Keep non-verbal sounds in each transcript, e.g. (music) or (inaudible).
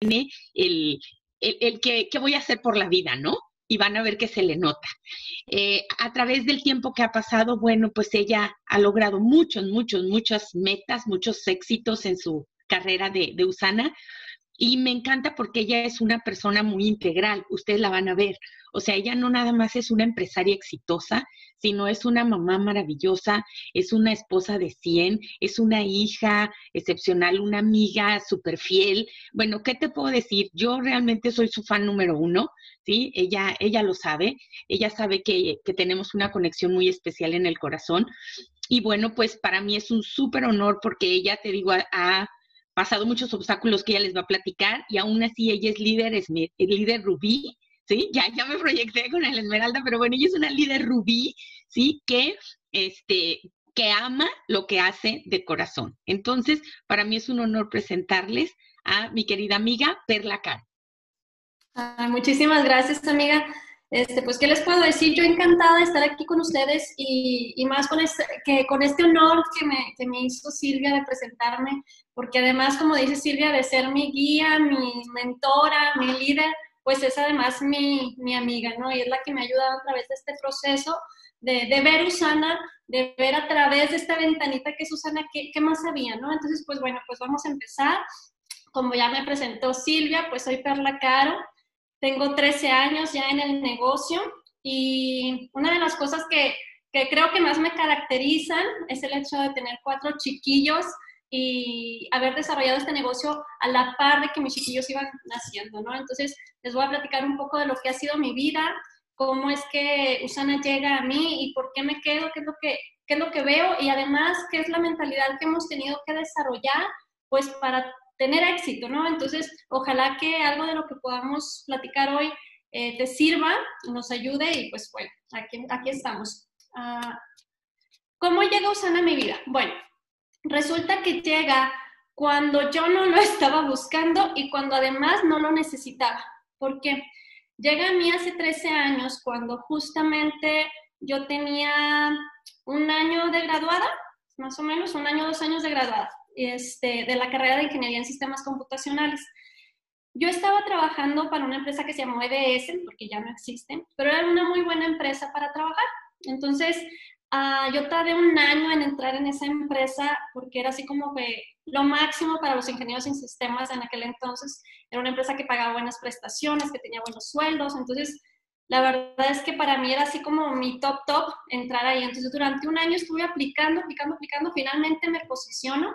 el, el, el que, voy a hacer por la vida, ¿no? Y van a ver que se le nota. Eh, a través del tiempo que ha pasado, bueno, pues ella ha logrado muchos, muchos, muchas metas, muchos éxitos en su carrera de, de Usana. Y me encanta porque ella es una persona muy integral, ustedes la van a ver. O sea, ella no nada más es una empresaria exitosa, sino es una mamá maravillosa, es una esposa de 100, es una hija excepcional, una amiga súper fiel. Bueno, ¿qué te puedo decir? Yo realmente soy su fan número uno, ¿sí? Ella, ella lo sabe, ella sabe que, que tenemos una conexión muy especial en el corazón. Y bueno, pues para mí es un súper honor porque ella, te digo, ha pasado muchos obstáculos que ella les va a platicar y aún así ella es líder, es líder rubí ¿sí? Ya, ya me proyecté con el Esmeralda, pero bueno, ella es una líder rubí, ¿sí? Que, este, que ama lo que hace de corazón. Entonces, para mí es un honor presentarles a mi querida amiga Perla Caro. muchísimas gracias, amiga. Este, pues, ¿qué les puedo decir? Yo encantada de estar aquí con ustedes y, más con este, que, con este honor que me, que me hizo Silvia de presentarme, porque además, como dice Silvia, de ser mi guía, mi mentora, mi líder, pues es además mi, mi, amiga, ¿no? Y es la que me ha ayudado a través de este proceso de, de ver Usana, de ver a través de esta ventanita que es Usana, qué, qué más había, ¿no? Entonces, pues bueno, pues vamos a empezar. Como ya me presentó Silvia, pues soy Perla Caro, tengo 13 años ya en el negocio y una de las cosas que, que creo que más me caracterizan es el hecho de tener cuatro chiquillos y haber desarrollado este negocio a la par de que mis chiquillos iban naciendo, ¿no? Entonces, les voy a platicar un poco de lo que ha sido mi vida, cómo es que Usana llega a mí y por qué me quedo, qué es lo que, qué es lo que veo y además qué es la mentalidad que hemos tenido que desarrollar, pues para tener éxito, ¿no? Entonces, ojalá que algo de lo que podamos platicar hoy eh, te sirva, nos ayude y pues bueno, aquí, estamos. Ah, ¿Cómo llega Usana a mi vida? Bueno, resulta que llega cuando yo no lo (laughs) estaba buscando y cuando además no lo necesitaba. ¿Por qué? Llega a mí hace 13 años cuando justamente yo tenía un año de graduada, más o menos, un año, dos años de graduada, este, de la carrera de Ingeniería en Sistemas Computacionales. Yo estaba trabajando para una empresa que se llamó EDS, porque ya no existe, pero era una muy buena empresa para trabajar. Entonces, Ah, yo tardé un año en entrar en esa empresa porque era así como que lo máximo para los ingenieros en sistemas en aquel entonces. Era una empresa que pagaba buenas prestaciones, que tenía buenos sueldos. Entonces, la verdad es que para mí era así como mi top top entrar ahí. Entonces, durante un año estuve aplicando, aplicando, aplicando. Finalmente me posiciono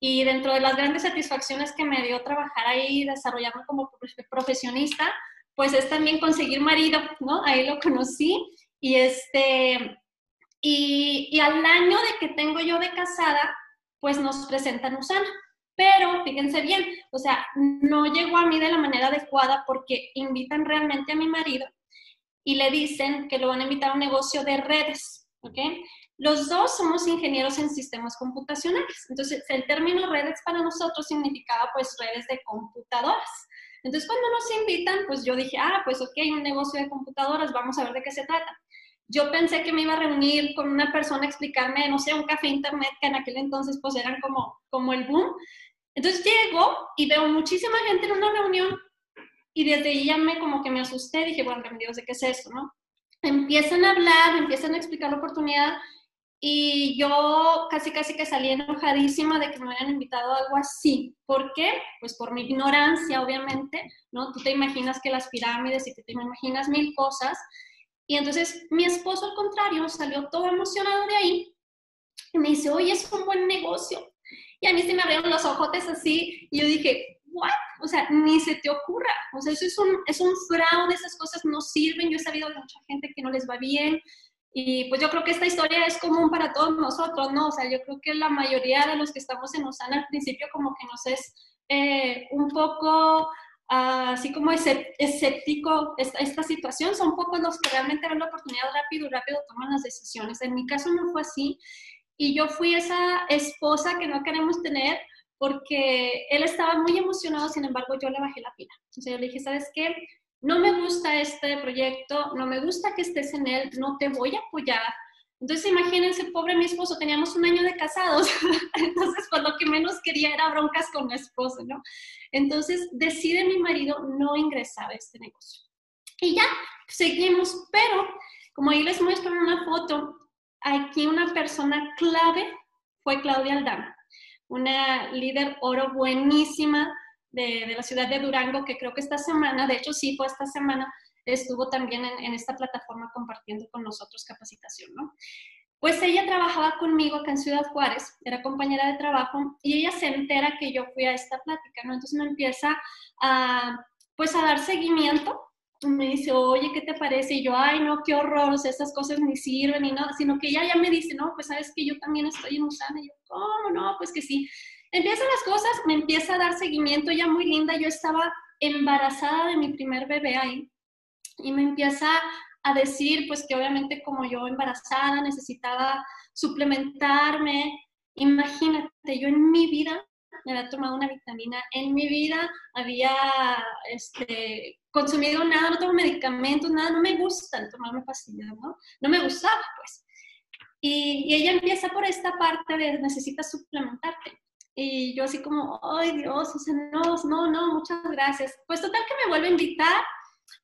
y dentro de las grandes satisfacciones que me dio trabajar ahí, desarrollarme como profesionista, pues es también conseguir marido, ¿no? Ahí lo conocí y este y, al año de que tengo yo de casada, pues nos presentan Usana. Pero fíjense bien, o sea, no llegó a mí de la manera adecuada porque invitan realmente a mi marido y le dicen que lo van a invitar a un negocio de redes, ¿ok? Los dos somos ingenieros en sistemas computacionales. Entonces, el término redes para nosotros significaba pues redes de computadoras. Entonces, cuando nos invitan, pues yo dije, ah, pues ok, un negocio de computadoras, vamos a ver de qué se trata yo pensé que me iba a reunir con una persona a explicarme, no sé, un café internet que en aquel entonces pues eran como, como el boom. Entonces llego y veo muchísima gente en una reunión y desde ahí ya me como que me asusté, dije, bueno, Dios, ¿de qué es esto, no? Empiezan a hablar, empiezan a explicar la oportunidad y yo casi casi que salí enojadísima de que me hubieran invitado a algo así. ¿Por qué? Pues por mi ignorancia, obviamente, ¿no? Tú te imaginas que las pirámides y que te imaginas mil cosas y entonces mi esposo, al contrario, salió todo emocionado de ahí y me dice, oye, es un buen negocio. Y a mí se me abrieron los ojotes así y yo dije, ¿what? O sea, ni se te ocurra. O sea, eso es un, es un fraude, esas cosas no sirven. Yo he sabido de mucha gente que no les va bien. Y pues yo creo que esta historia es común para todos nosotros, ¿no? O sea, yo creo que la mayoría de los que estamos en Osana al principio como que nos es eh, un poco así como escéptico esta, esta, situación, son pocos los que realmente ven la oportunidad rápido y rápido toman las decisiones. En mi caso no fue así y yo fui esa esposa que no queremos tener porque él estaba muy emocionado, sin embargo yo le bajé la pila. Entonces yo le dije, ¿sabes qué? No me gusta este proyecto, no me gusta que estés en él, no te voy a apoyar. Entonces, imagínense, pobre mi esposo, teníamos un año de casados, (laughs) entonces, pues lo que menos quería era broncas con mi esposo, ¿no? Entonces, decide mi marido no ingresar a este negocio. Y ya, seguimos, pero como ahí les muestro en una foto, aquí una persona clave fue Claudia Aldama, una líder oro buenísima de, de, la ciudad de Durango, que creo que esta semana, de hecho sí fue esta semana, estuvo también en, esta plataforma compartiendo con nosotros capacitación, ¿no? Pues ella trabajaba conmigo acá en Ciudad Juárez, era compañera de trabajo y ella se entera que yo fui a esta plática, ¿no? Entonces me empieza a, pues a dar seguimiento me dice, oye, ¿qué te parece? Y yo, ay, no, qué horror, o sea, esas cosas ni sirven ni nada, sino que ella ya me dice, no, pues sabes que yo también estoy en Usana. Y yo, ¿cómo no? Pues que sí. Empiezan las cosas, me empieza a dar seguimiento, ya muy linda, yo estaba embarazada de mi primer bebé ahí, y me empieza a decir, pues que obviamente como yo embarazada necesitaba suplementarme. Imagínate, yo en mi vida me había tomado una vitamina, en mi vida había este, consumido nada, no tomo medicamentos, nada, no me gustan tomarme pastillas, ¿no? No me gustaba, pues. Y, y, ella empieza por esta parte de necesitas suplementarte. Y yo así como, ay Dios, o sea, no, no, no, muchas gracias. Pues total que me vuelve a invitar,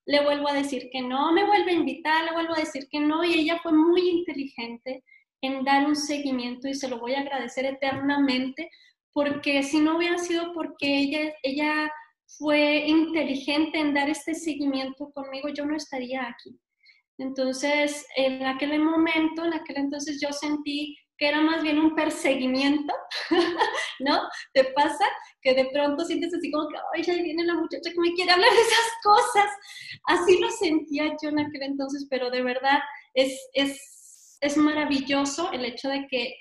le vuelvo a decir que no, me vuelve a invitar, le vuelvo a decir que no, y ella fue muy inteligente en dar un seguimiento y se lo voy a agradecer eternamente, porque si no hubiera sido porque ella, ella fue inteligente en dar este seguimiento conmigo, yo no estaría aquí. Entonces, en aquel momento, en aquel entonces yo sentí que era más bien un perseguimiento, (laughs) ¿no? ¿Te pasa? Que de pronto sientes así como que, ay, ya viene la muchacha que me quiere hablar de esas cosas. Así lo sentía yo en aquel entonces, pero de verdad es, es, es maravilloso el hecho de que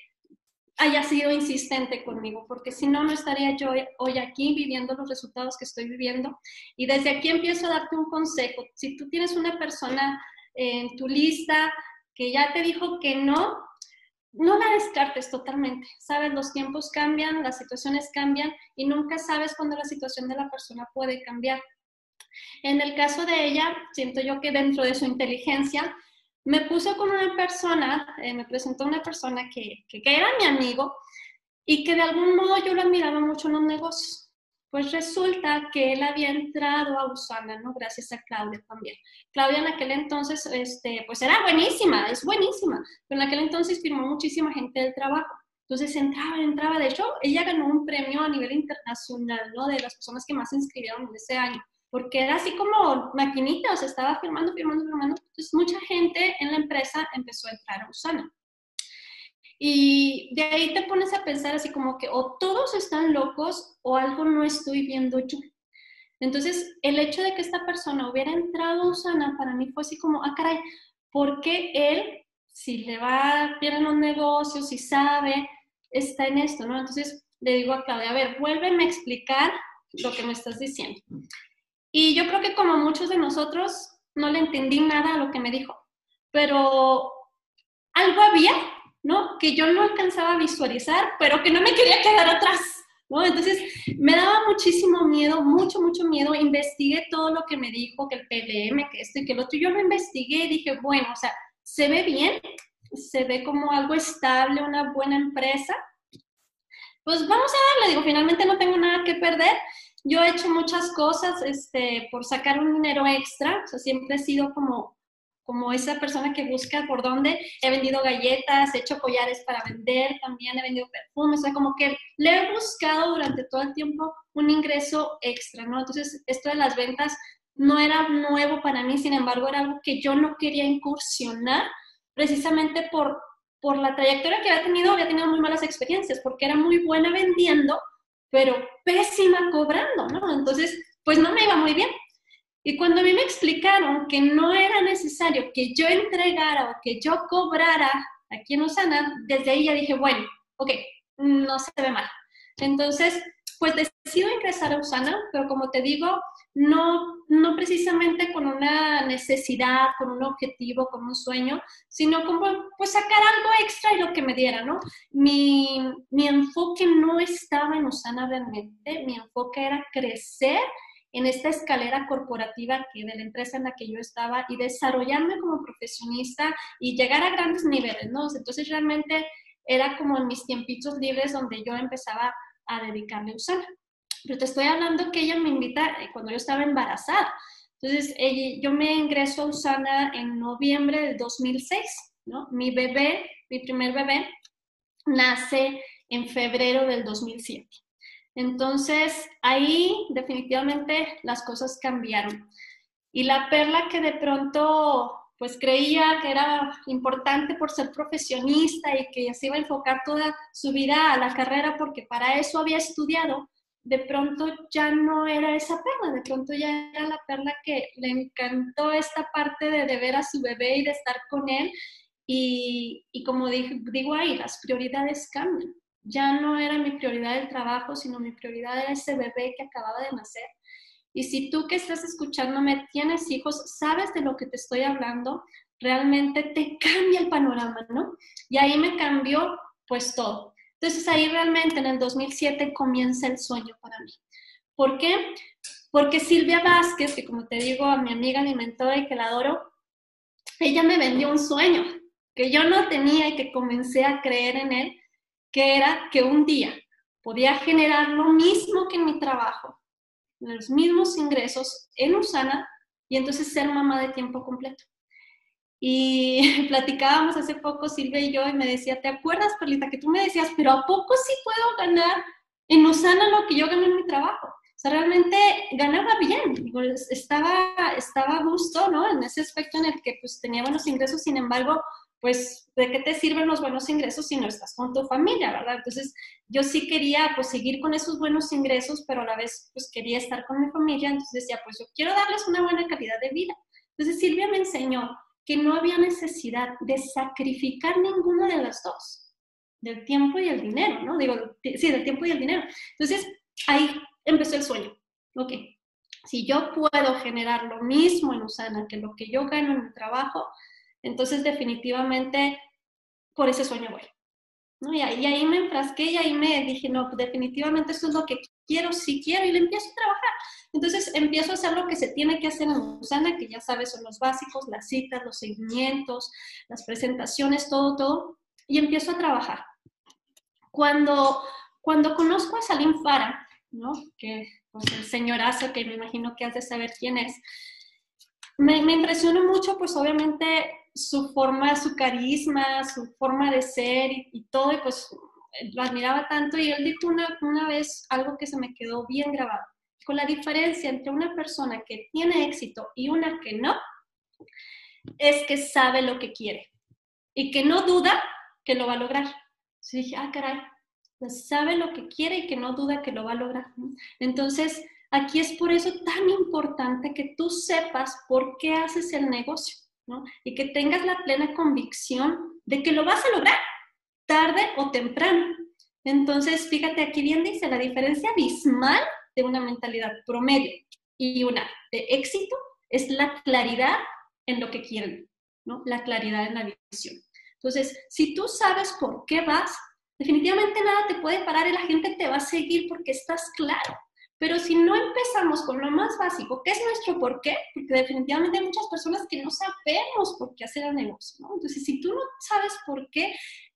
haya sido insistente conmigo, porque si no, no estaría yo hoy aquí viviendo los resultados que estoy viviendo. Y desde aquí empiezo a darte un consejo. Si tú tienes una persona en tu lista que ya te dijo que no, no la descartes totalmente. Sabes, los tiempos cambian, las situaciones cambian y nunca sabes cuándo la situación de la persona puede cambiar. En el caso de ella, siento yo que dentro de su inteligencia, me puso con una persona, eh, me presentó una persona que, que, que, era mi amigo y que de algún modo yo lo admiraba mucho en los negocios. Pues resulta que él había entrado a Usana, ¿no? Gracias a Claudia también. Claudia en aquel entonces, este, pues era buenísima, es buenísima, pero en aquel entonces firmó muchísima gente del trabajo. Entonces entraba, entraba. De hecho, ella ganó un premio a nivel internacional, ¿no? De las personas que más se inscribieron en ese año porque era así como maquinita, o sea, estaba firmando, firmando, firmando. Entonces, mucha gente en la empresa empezó a entrar a Usana. Y de ahí te pones a pensar así como que o todos están locos o algo no estoy viendo yo. Entonces, el hecho de que esta persona hubiera entrado a Usana para mí fue así como, ah, caray, ¿por qué él, si le va bien en los negocios, si sabe, está en esto, ¿no? Entonces, le digo a Claudia, a ver, vuélveme a explicar lo que me estás diciendo. Y yo creo que como muchos de nosotros, no le entendí nada a lo que me dijo, pero algo había, ¿no? Que yo no alcanzaba a visualizar, pero que no me quería quedar atrás, ¿no? Entonces, me daba muchísimo miedo, mucho, mucho miedo. Investigué todo lo que me dijo, que el PLM, que esto y que lo otro. Yo lo investigué y dije, bueno, o sea, se ve bien, se ve como algo estable, una buena empresa. Pues vamos a darle, digo, finalmente no tengo nada que perder yo he hecho muchas cosas este, por sacar un dinero extra, o sea, siempre he sido como, como esa persona que busca por dónde. He vendido galletas, he hecho collares para vender, también he vendido perfumes, o sea, como que le he buscado durante todo el tiempo un ingreso extra, ¿no? Entonces, esto de las ventas no era nuevo para mí, sin embargo, era algo que yo no quería incursionar precisamente por, por la trayectoria que había tenido, había tenido muy malas experiencias, porque era muy buena vendiendo, pero pésima cobrando, ¿no? Entonces, pues no me iba muy bien. Y cuando a mí me explicaron que no era necesario que yo entregara o que yo cobrara aquí en Osana, desde ahí ya dije, bueno, ok, no se ve mal. Entonces, pues decido ingresar a Usana, pero como te digo, no, no precisamente con una necesidad, con un objetivo, con un sueño, sino como pues sacar algo extra y lo que me diera, ¿no? Mi, mi enfoque no estaba en Usana realmente, mi enfoque era crecer en esta escalera corporativa que de la empresa en la que yo estaba y desarrollarme como profesionista y llegar a grandes niveles, ¿no? Entonces realmente era como en mis tiempitos libres donde yo empezaba a dedicarme a Usana. Pero te estoy hablando que ella me invita eh, cuando yo estaba embarazada. Entonces, yo me ingreso a Usana en noviembre del 2006, ¿no? Mi bebé, mi primer bebé, nace en febrero del 2007. Entonces, ahí definitivamente las cosas cambiaron. Y la perla que de pronto pues creía que era importante por ser profesionista y que se iba a enfocar toda su vida a la carrera porque para eso había estudiado, de pronto ya no era esa perla, de pronto ya era la perla que le encantó esta parte de, de ver a su bebé y de estar con él. Y, y como digo ahí, las prioridades cambian. Ya no era mi prioridad el trabajo, sino mi prioridad era ese bebé que acababa de nacer. Y si tú que estás escuchándome tienes hijos, sabes de lo que te estoy hablando, realmente te (laughs) cambia el panorama, ¿no? Y ahí me cambió pues todo. Entonces ahí realmente en el 2007 comienza el sueño para mí. ¿Por qué? Porque Silvia Vázquez, que como te digo, a mi amiga, mi mentora y que la adoro, ella me vendió un sueño que yo no tenía y que comencé a creer en él, que era que un día podía generar lo mismo que en mi trabajo, los mismos ingresos en Usana y entonces ser mamá de tiempo completo. Y (laughs) platicábamos hace poco Silvia y yo y me decía, ¿te acuerdas, Perlita, que tú me decías, pero ¿a poco sí puedo ganar en Usana lo que yo gano en mi trabajo? O sea, realmente ganaba bien, estaba, estaba a gusto, ¿no? En ese aspecto en el que pues tenía buenos ingresos, sin embargo, pues, ¿de qué te sirven los buenos ingresos si no estás con tu familia, verdad? Entonces, yo sí quería, pues, seguir con esos buenos ingresos, pero a la vez, pues, quería estar con mi familia, entonces decía, pues, yo quiero darles una buena calidad de vida. Entonces, Silvia me enseñó que no había necesidad de sacrificar ninguno de las dos, del tiempo y el dinero, ¿no? Digo, sí, del tiempo y el dinero. Entonces, ahí empezó el sueño. Ok, si yo puedo generar lo mismo en Usana que lo que yo gano en mi trabajo, entonces definitivamente por ese sueño voy. ¿no? Y, ahí, ahí me enfrasqué y ahí me dije, no, definitivamente eso es lo que quiero, sí quiero, y le empiezo a trabajar. Entonces empiezo a hacer lo que se tiene que hacer en Usana, que ya sabes, son los básicos, las citas, los seguimientos, las presentaciones, todo, todo, y empiezo a trabajar. Cuando, cuando conozco a Salim Fara, ¿no? que pues, el señorazo que me imagino que has de saber quién es, me, me impresionó mucho, pues obviamente su forma, su carisma, su forma de ser y, todo, y pues lo admiraba tanto. Y él dijo una, una vez algo que se me quedó bien grabado con la diferencia entre una persona que tiene éxito y una que no, es que sabe lo que quiere y que no duda que lo va a lograr. Entonces dije, ah, caray, pues sabe lo que quiere y que no duda que lo va a lograr. Entonces, aquí es por eso tan importante que tú sepas por qué haces el negocio, Y que tengas la plena convicción de que lo vas a lograr, tarde o temprano. Entonces, fíjate, aquí bien dice la diferencia abismal de una mentalidad promedio y una de éxito es la claridad en lo que quieren, ¿no? La claridad en la visión. Entonces, si tú sabes por qué vas, definitivamente nada te puede parar y la gente te va a seguir porque estás claro. Pero si no empezamos con lo más básico, que es nuestro por qué, porque definitivamente hay muchas personas que no sabemos por qué hacer el negocio, ¿no? Entonces, si tú no sabes por qué,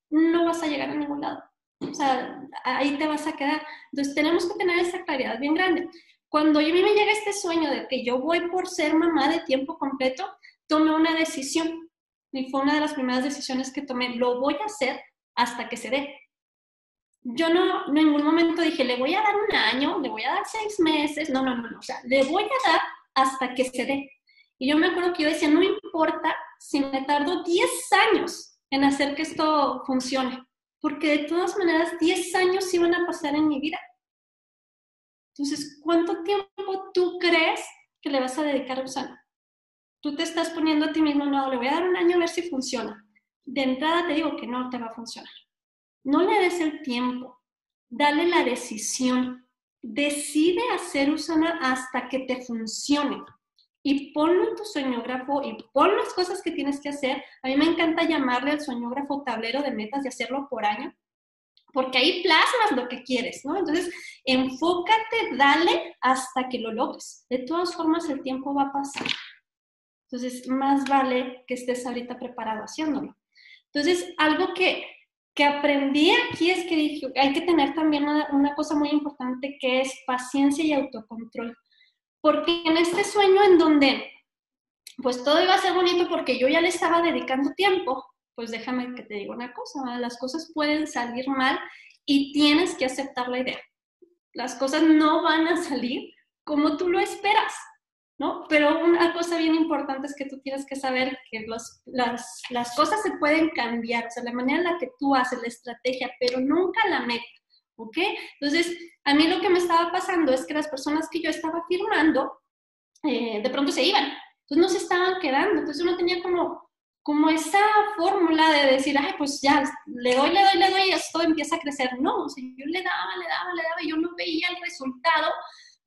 no vas a llegar a ningún lado. O sea, ahí te vas a quedar. Entonces, tenemos que tener esa claridad bien grande. Cuando a mí me llega este sueño de que yo voy por ser mamá de tiempo completo, tomé una decisión. Y fue una de las primeras decisiones que tomé. Lo voy a hacer hasta que se dé. Yo no, en ningún momento dije, le voy a dar un año, le voy a dar seis meses. No, no, no, no. O sea, le voy a dar hasta que se dé. Y yo me acuerdo que yo decía, no importa si me tardo 10 años en hacer que esto funcione porque de todas maneras 10 años iban a pasar en mi vida. Entonces, ¿cuánto tiempo tú crees que le vas a dedicar a Usana? Tú te estás poniendo a ti mismo, no, le voy a dar un año a ver si funciona. De entrada te digo que no te va a funcionar. No le des el tiempo, dale la decisión. Decide hacer Usana hasta que te funcione y ponlo en tu soñógrafo y pon las cosas que tienes que hacer. A mí me encanta llamarle al soñógrafo tablero de metas y hacerlo por año. porque ahí plasmas lo que quieres, ¿no? Entonces, enfócate, dale hasta que lo logres. De todas formas, el tiempo va a pasar. Entonces, más vale que estés ahorita preparado haciéndolo. Entonces, algo que, que aprendí aquí es que dije, hay que tener también una, cosa muy importante que es paciencia y autocontrol. Porque en este sueño en donde pues todo iba a ser bonito porque yo ya le estaba dedicando tiempo, pues déjame que te diga una cosa, las cosas pueden salir mal y tienes que aceptar la idea. Las cosas no van a salir como tú lo esperas, ¿no? Pero una cosa bien importante es que tú tienes que saber que las, las cosas se pueden cambiar, o sea, la manera en la que tú haces la estrategia, pero nunca la meta, ¿ok? Entonces, a mí lo que me estaba pasando es que las personas que yo estaba firmando, eh, de pronto se iban, entonces no se estaban quedando, entonces uno tenía como como esa fórmula de decir, ay, pues ya, le doy, le doy, le doy y esto empieza a crecer. No, o sea, yo le daba, le daba, le daba y yo no veía el resultado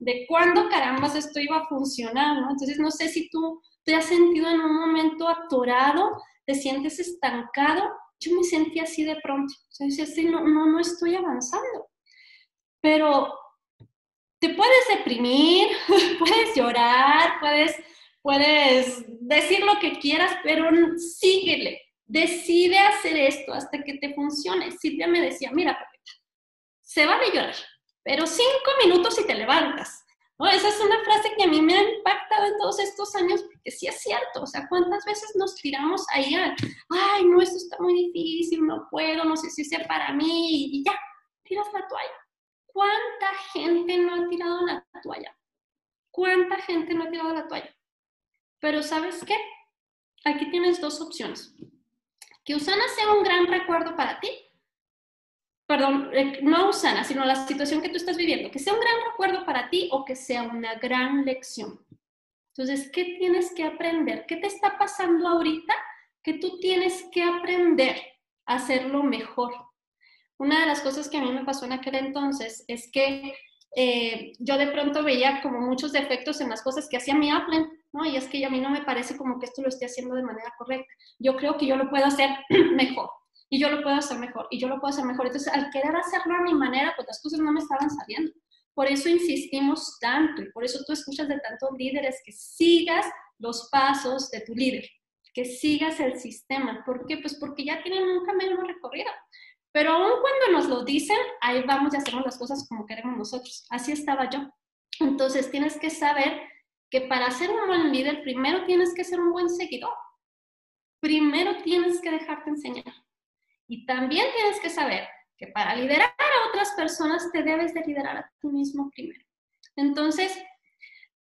de cuándo carambas esto iba a funcionar, ¿no? Entonces, no sé si tú te has sentido en un momento atorado, te sientes estancado. Yo me sentí así de pronto. O sea, decía, sí, no, no, no estoy avanzando. Pero te puedes deprimir, (laughs) puedes llorar, puedes puedes decir lo que quieras, pero síguele, decide hacer esto hasta que te funcione. Silvia me decía, mira, se vale llorar, pero cinco minutos y te levantas. ¿No? Esa es una frase que a mí me ha impactado en todos estos años, porque sí es cierto, o sea, ¿cuántas veces nos tiramos ahí a, ay, no, esto está muy difícil, no puedo, no sé si sea para mí, y ya, tiras la toalla. ¿Cuánta gente no ha tirado la toalla? ¿Cuánta gente no ha tirado la toalla? Pero ¿sabes qué? Aquí tienes dos opciones. Que Usana sea un gran recuerdo para ti. Perdón, eh, no Usana, sino la situación que tú estás viviendo. Que sea un gran recuerdo para ti o que sea una gran lección. Entonces, ¿qué tienes que aprender? ¿Qué te está pasando ahorita que tú tienes que aprender a hacerlo mejor? Una de las cosas que a mí me pasó en aquel entonces es que eh, yo de pronto veía como muchos defectos en las cosas que hacía mi Apple, ¿no? Y es que a mí no me parece como que esto lo esté haciendo de manera correcta. Yo creo que yo lo puedo hacer (clears throat) mejor, y yo lo puedo hacer mejor, y yo lo puedo hacer mejor. Entonces, al querer hacerlo a mi manera, pues las cosas no me estaban saliendo. Por eso insistimos tanto, y por eso tú escuchas de tantos líderes que sigas los pasos de tu líder, que sigas el sistema. ¿Por qué? Pues porque ya tienen un camino recorrido. Pero aún cuando nos lo dicen, ahí vamos y hacemos las cosas como queremos nosotros. Así estaba yo. Entonces tienes que saber que para ser un buen líder, primero tienes que ser un buen seguidor. Primero tienes que dejarte enseñar. Y también tienes que saber que para liderar a otras personas te debes de liderar a ti mismo primero. Entonces,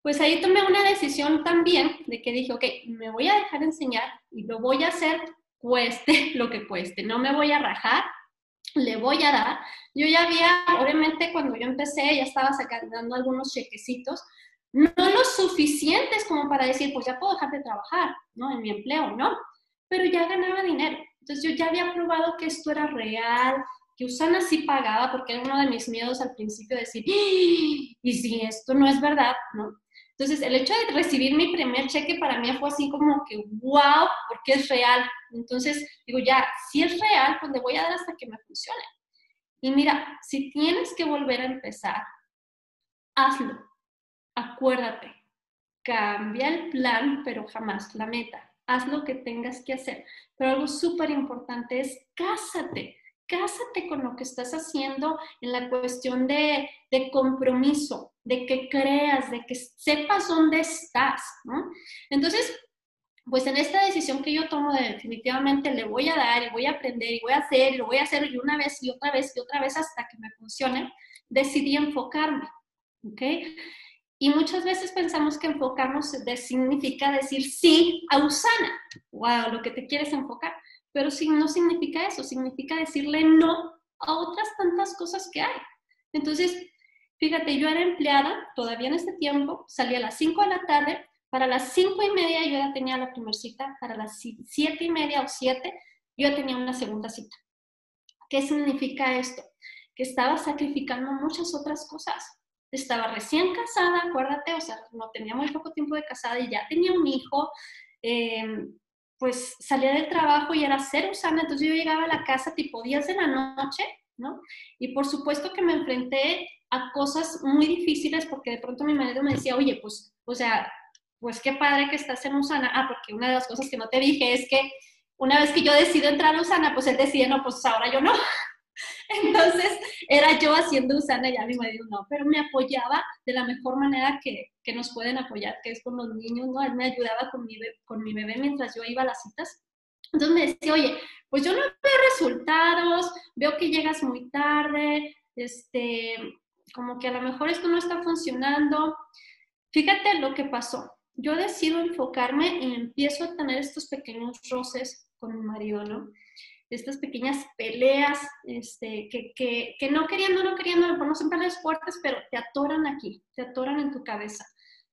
pues ahí tomé una decisión también de que dije, ok, me voy a dejar enseñar y lo voy a hacer cueste (laughs) lo que cueste. No me voy a rajar, le voy a dar. Yo ya había, obviamente cuando yo empecé, ya estaba sacando algunos chequecitos, no los suficientes como para decir, pues ya puedo dejar de trabajar, ¿no? En mi empleo, ¿no? Pero ya ganaba dinero. Entonces yo ya había probado que esto era real, que Usana sí pagaba, porque era uno de mis miedos al principio decir, ¡Ah! y si esto no es verdad, ¿no? Entonces, el hecho de recibir mi primer cheque para mí fue así como que, wow, porque es real. Entonces, digo, ya, si es real, pues le voy a dar hasta que me funcione. Y mira, si tienes que volver a empezar, hazlo. Acuérdate, cambia el plan, pero jamás la meta. Haz lo que tengas que hacer. Pero algo súper importante es cásate cásate con lo que estás haciendo en la cuestión de, de, compromiso, de que creas, de que sepas dónde estás, ¿no? Entonces, pues en esta decisión que yo tomo de definitivamente le voy a dar y voy a aprender y voy a hacer y lo voy a hacer y una vez y otra vez y otra vez hasta que me funcione, decidí enfocarme, ¿ok? Y muchas veces pensamos que enfocarnos significa decir sí a Usana, wow, lo que te quieres enfocar pero si no significa eso, significa decirle no a otras tantas cosas que hay. Entonces, fíjate, yo era empleada todavía en este tiempo, salía a las 5 de la tarde, para las 5 y media yo ya tenía la primera cita, para las 7 y media o 7 yo ya tenía una segunda cita. ¿Qué significa esto? Que estaba sacrificando muchas otras cosas. Estaba recién casada, acuérdate, o sea, no tenía muy poco tiempo de casada y ya tenía un hijo. Eh, pues salía del trabajo y era cero sana, entonces yo llegaba a la casa tipo 10 de la noche, ¿no? Y por supuesto que me enfrenté a cosas muy difíciles porque de pronto mi marido me decía, oye, pues, o sea, pues qué padre que estás en Usana. Ah, porque una de las cosas que no te dije es que una vez que yo decido entrar a Usana, pues él decide, no, pues ahora yo no. Entonces era yo haciendo Usana y ya mi marido no, pero me apoyaba de la mejor manera que, que nos pueden apoyar, que es con los niños, ¿no? Él me ayudaba con mi, con mi bebé mientras yo iba a las citas. Entonces me decía, oye, pues yo no veo resultados, veo que llegas muy tarde, este, como que a lo mejor esto no está funcionando. Fíjate lo que pasó. Yo decido enfocarme y empiezo a tener estos pequeños roces con mi marido, ¿no? Estas pequeñas peleas, este, que, que, que no queriendo, no queriendo, no son peleas fuertes, pero te atoran aquí, te atoran en tu cabeza.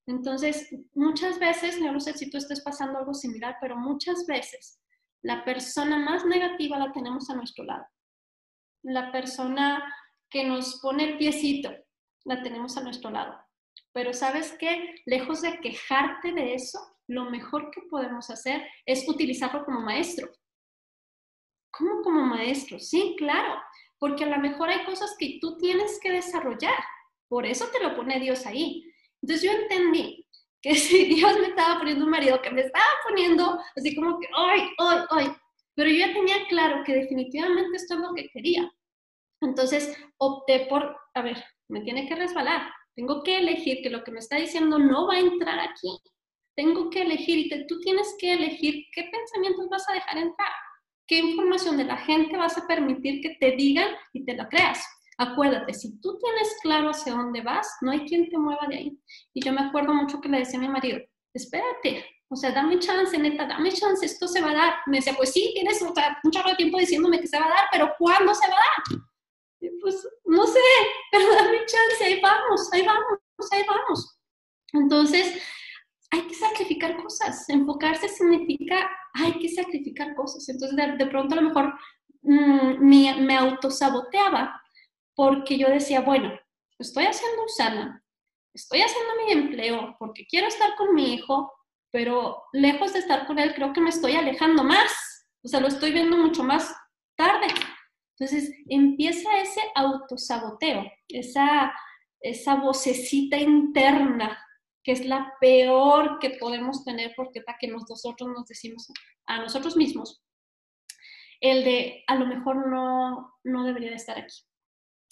Entonces, muchas veces, no sé si tú estás pasando algo similar, pero muchas veces la persona más negativa la tenemos a nuestro lado. La persona que nos pone el piecito, la tenemos a nuestro lado. Pero sabes qué, lejos de quejarte de eso, lo mejor que podemos hacer es utilizarlo como maestro. ¿Cómo como maestro? Sí, claro, porque a lo mejor hay cosas que tú tienes que desarrollar. Por eso te lo pone Dios ahí. Entonces yo entendí que (laughs) si Dios me estaba poniendo un marido que me estaba poniendo así como que, ay, ay, ay, pero yo ya tenía claro que definitivamente esto es lo que quería. Entonces opté por, a ver, me tiene que resbalar. Tengo que elegir que lo que me está diciendo no va a entrar aquí. Tengo que elegir y tú tienes que elegir qué pensamientos vas a dejar entrar, qué información de la gente vas a permitir que te digan y te la creas. Acuérdate, si tú tienes claro hacia dónde vas, no hay quien te mueva de ahí. Y yo me acuerdo mucho que le decía a mi marido, espérate, o sea, dame chance, neta, dame chance, esto se va a dar. Me decía, pues sí, tienes un chorro de tiempo diciéndome que se va a dar, pero ¿cuándo se va a dar? pues no sé, (laughs) pero dame chance, ahí vamos, ahí vamos, ahí vamos. Entonces, hay que sacrificar cosas. Enfocarse significa, hay que sacrificar cosas. Entonces, de, pronto a lo mejor mm, me, me autosaboteaba porque yo decía, bueno, estoy haciendo Usana, estoy haciendo mi empleo porque quiero estar con mi hijo, pero lejos de estar con él, creo que me estoy alejando más. O sea, lo estoy viendo mucho más tarde. Entonces empieza ese autosaboteo, esa, esa vocecita interna, que es la peor que podemos tener porque para que nosotros nos decimos a nosotros mismos, el de a lo mejor no, no debería de estar aquí,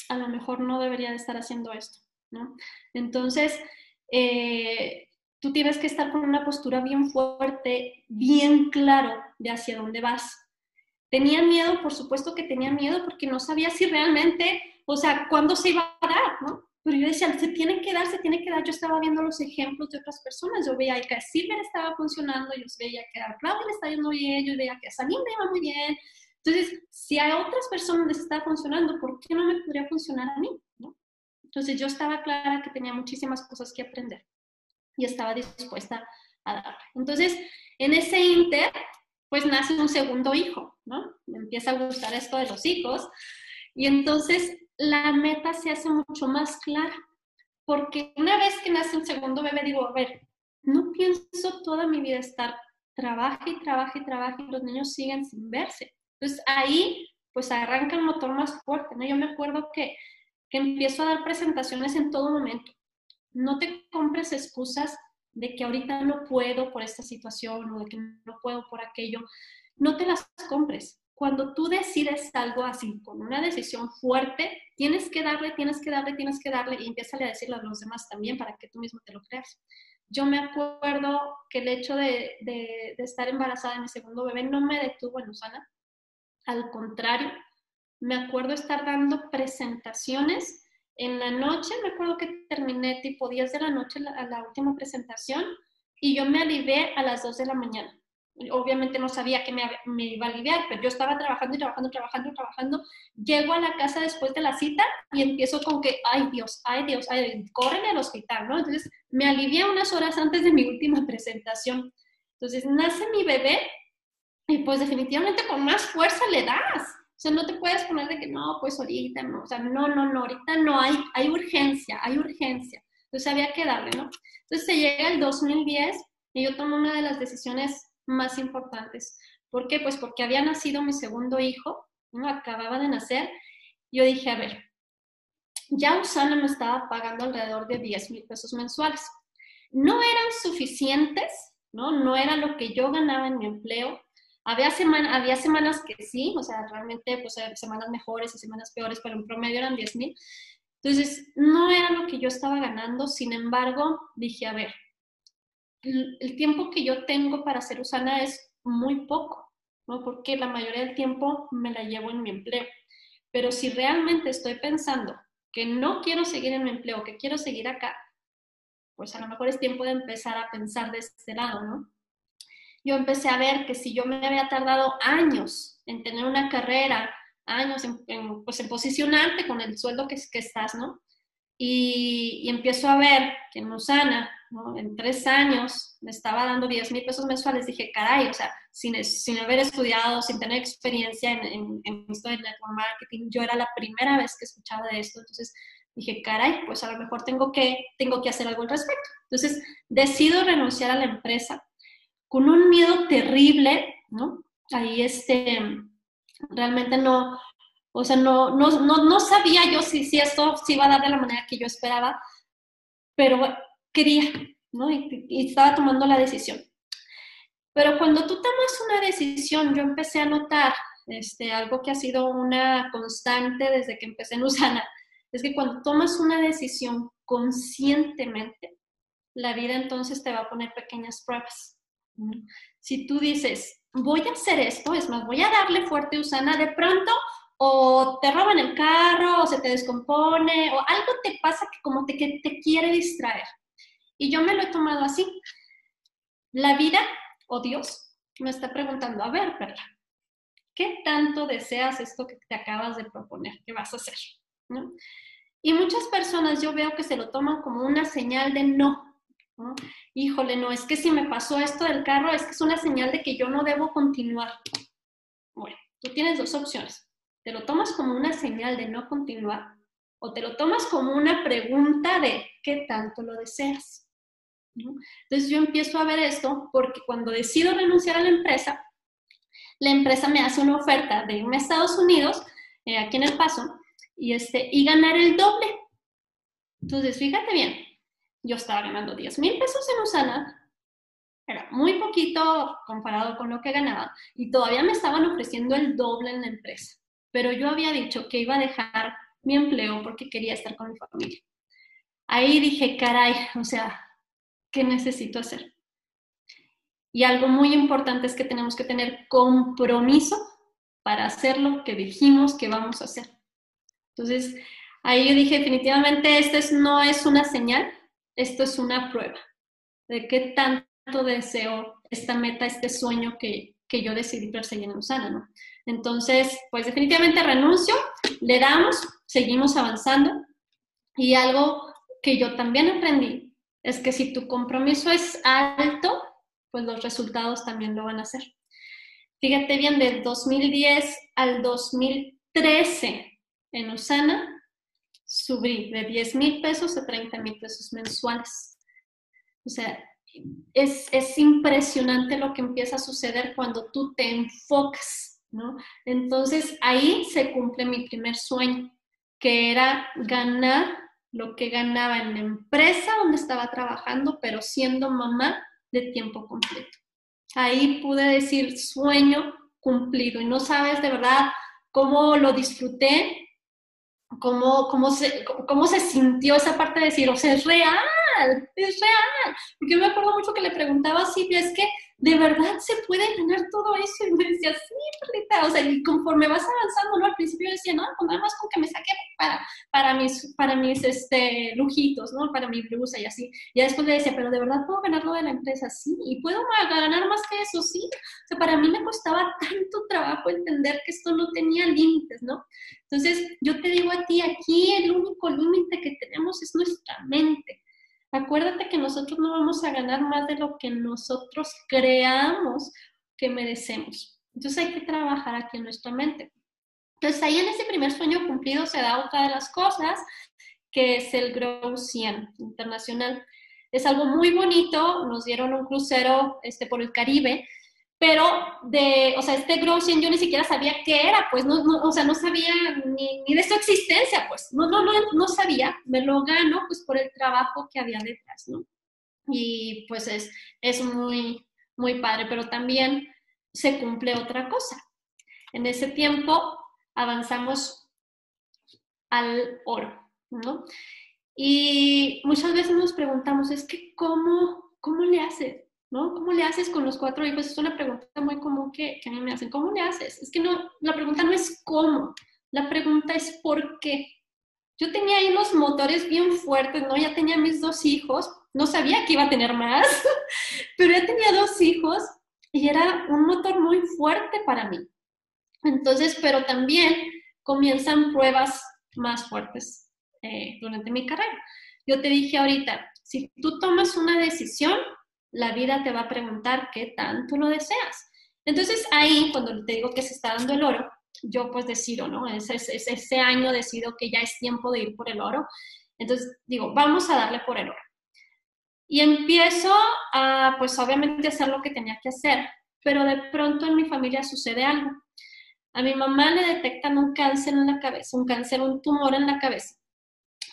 a lo mejor no debería de estar haciendo esto, ¿no? Entonces, eh, tú tienes que estar con una postura bien fuerte, bien claro de hacia dónde vas, Tenía miedo, por supuesto que tenía miedo porque no sabía si realmente, o sea, cuándo se iba a dar, ¿no? Pero yo decía, se tiene que dar, se tiene que dar. Yo estaba viendo los ejemplos de otras personas. Yo veía que a Silver estaba funcionando, yo veía que a Claudia le estaba yendo bien, yo veía que a Salim le iba muy bien. Entonces, si a otras personas les está funcionando, ¿por qué no me podría funcionar a mí? ¿no? Entonces, yo estaba clara que tenía muchísimas cosas que aprender y estaba dispuesta a dar. Entonces, en ese inter, pues nace un segundo hijo, ¿no? Me empieza a gustar esto de los hijos. Y entonces la meta se hace mucho más clara, porque una vez que nace un segundo bebé, digo, a ver, no pienso toda mi vida estar trabaje y trabaje y trabaje y los niños siguen sin verse. Entonces ahí pues arranca el motor más fuerte, ¿no? Yo me acuerdo que, que empiezo a dar presentaciones en todo momento. No te compres excusas de que ahorita no puedo por esta situación o de que no puedo por aquello, no te las compres. Cuando tú decides algo así, con una decisión fuerte, tienes que darle, tienes que darle, tienes que darle y empieza a decirle a los demás también para que tú mismo te lo creas. Yo me acuerdo que el hecho de, de, de estar embarazada de mi segundo bebé no me detuvo en Usana. Al contrario, me acuerdo estar dando presentaciones en la noche, me acuerdo que terminé tipo 10 de la noche la, la última presentación y yo me alivié a las 2 de la mañana. Obviamente no sabía que me, me, iba a aliviar, pero yo estaba trabajando y trabajando, trabajando, trabajando. Llego a la casa después de la cita y empiezo con que, ay Dios, ay Dios, ay Dios, córreme al hospital, ¿no? Entonces me alivié unas horas antes de mi última presentación. Entonces nace mi bebé y pues definitivamente con más fuerza le das. O sea, no te puedes poner de que no, pues ahorita no, o sea, no, no, no, ahorita no, hay, hay urgencia, hay urgencia. Entonces había que darle, ¿no? Entonces se llega el 2010 y yo tomo una de las decisiones más importantes. ¿Por qué? Pues porque había nacido mi segundo hijo, ¿no? acababa de nacer, yo dije, a ver, ya Usana me estaba pagando alrededor de 10 mil pesos mensuales. No eran suficientes, ¿no? No era lo que yo ganaba en mi empleo. Había, semana, había semanas que sí, o sea, realmente, pues, semanas mejores y semanas peores, pero en promedio eran 10 mil. Entonces, no era lo que yo estaba ganando, sin embargo, dije, a ver, el tiempo que yo tengo para ser Usana es muy poco, ¿no? Porque la mayoría del tiempo me la llevo en mi empleo. Pero si realmente estoy pensando que no quiero seguir en mi empleo, que quiero seguir acá, pues a lo mejor es tiempo de empezar a pensar de este lado, ¿no? Yo empecé a ver que si yo me había tardado años en tener una carrera, años en, pues en posicionarte con el sueldo que, que estás, ¿no? Y, y, empiezo a ver que en Usana, ¿no? en tres años, me estaba dando 10 mil pesos mensuales. Dije, caray, o sea, sin, sin haber estudiado, sin tener experiencia en, en, en esto de network marketing, yo era la primera vez que escuchaba de esto. Entonces dije, caray, pues a lo mejor tengo que, tengo que hacer algo al respecto. Entonces decido renunciar a la empresa con un miedo terrible, ¿no? Ahí este, realmente no, o sea, no, no, no, sabía yo si, si esto se iba a dar de la manera que yo esperaba, pero quería, ¿no? Y, estaba tomando la decisión. Pero cuando tú tomas una decisión, yo empecé a notar este, algo que ha sido una constante desde que empecé en Usana, es que cuando tomas una decisión conscientemente, la vida entonces te va a poner pequeñas pruebas. Si tú dices, voy a hacer esto, es más, voy a darle fuerte Usana, de pronto o te roban el carro, o se te descompone, o algo te pasa que como te, que te quiere distraer. Y yo me lo he tomado así. La vida o Dios me está preguntando, a ver, Perla, ¿qué tanto deseas esto que te acabas de proponer? ¿Qué vas a hacer? Y muchas personas yo veo que se lo toman como una señal de no. Híjole, no, es que si me pasó esto del carro, es que es una señal de que yo no debo continuar. Bueno, tú tienes dos opciones ¿Te lo tomas como una señal de no continuar o te lo tomas como una pregunta de qué tanto lo deseas? Entonces yo empiezo a ver esto porque cuando decido renunciar a la empresa, la empresa me hace una oferta de irme a Estados Unidos, eh, aquí en El Paso, y, este, y ganar el doble. Entonces, fíjate bien, yo estaba ganando 10 mil pesos en Usana, era muy poquito comparado con lo que ganaba, y todavía me estaban ofreciendo el doble en la empresa pero yo había dicho que iba a dejar mi empleo porque quería estar con mi familia. Ahí dije, caray, o sea, ¿qué necesito hacer? Y algo muy importante es que tenemos que tener compromiso para hacer lo que dijimos que vamos a hacer. Entonces, ahí yo dije, definitivamente, esto no es una señal, esto es una prueba de qué tanto deseo esta meta, este sueño que, que yo decidí perseguir en Usana. Entonces, pues definitivamente renuncio, le damos, seguimos avanzando y algo que yo también aprendí es que si tu compromiso es alto, pues los resultados también lo van a hacer. Fíjate bien, del 2010 al 2013 en Usana, subí de 10 mil pesos a 30 mil pesos mensuales. O sea, es, es impresionante lo que empieza a suceder cuando tú te enfocas, ¿no? Entonces ahí se cumple mi primer sueño, que era ganar lo que ganaba en la empresa donde estaba trabajando, pero siendo mamá de tiempo completo. Ahí pude decir sueño cumplido y no sabes de verdad cómo lo disfruté, cómo, cómo, se, cómo se sintió esa parte de decir, o sea, es real, es real. Porque yo me acuerdo mucho que le preguntaba a Silvia, es que de verdad se puede ganar todo eso. Y me decía, sí, Perlita, o sea, y conforme vas avanzando, ¿no? Al principio yo decía, no, pues nada más con que me saque para, para mis, para mis este, lujitos, ¿no? Para mi blusa y así. Y después le decía, pero de verdad puedo ganar lo de la empresa, sí, y puedo ganar más que eso, sí. O sea, para mí me costaba tanto trabajo entender que esto no tenía límites, ¿no? Entonces, yo te digo a ti, aquí el único límite que tenemos es nuestra mente. Acuérdate que nosotros no vamos a ganar más de lo que nosotros creamos que merecemos. Entonces hay que trabajar aquí en nuestra mente. Entonces ahí en ese primer sueño cumplido se da otra de las cosas, que es el Grow 100 internacional. Es algo muy bonito, nos dieron un crucero este, por el Caribe, pero de, o sea, este Grosjean yo ni siquiera sabía qué era, pues, no, no o sea, no sabía ni, ni, de su existencia, pues, no, no, no, no sabía, me lo gano, pues, por el trabajo que había detrás, ¿no? Y, pues, es, es muy, muy padre, pero también se cumple otra cosa. En ese tiempo avanzamos al oro, ¿no? Y muchas veces nos preguntamos, es que, ¿cómo, cómo le haces? ¿No? ¿Cómo le haces con los cuatro hijos? Es una pregunta muy común que, a mí me hacen. ¿Cómo le haces? Es que no, la pregunta no es cómo, la pregunta es por qué. Yo tenía ahí unos motores bien fuertes, ¿no? Ya tenía mis dos hijos, no sabía que iba a tener más, (laughs) pero ya tenía dos hijos y era un motor muy fuerte para mí. Entonces, pero también comienzan pruebas más fuertes eh, durante mi carrera. Yo te dije ahorita, si tú tomas una decisión, la vida te va a preguntar qué tanto lo deseas. Entonces ahí, cuando te digo que se está dando el oro, yo pues decido, ¿no? Ese, ese, año decido que ya es tiempo de ir por el oro. Entonces digo, vamos a darle por el oro. Y empiezo a, pues obviamente, hacer lo que tenía que hacer, pero de pronto en mi familia sucede algo. A mi mamá le detectan un cáncer en la cabeza, un cáncer, un tumor en la cabeza.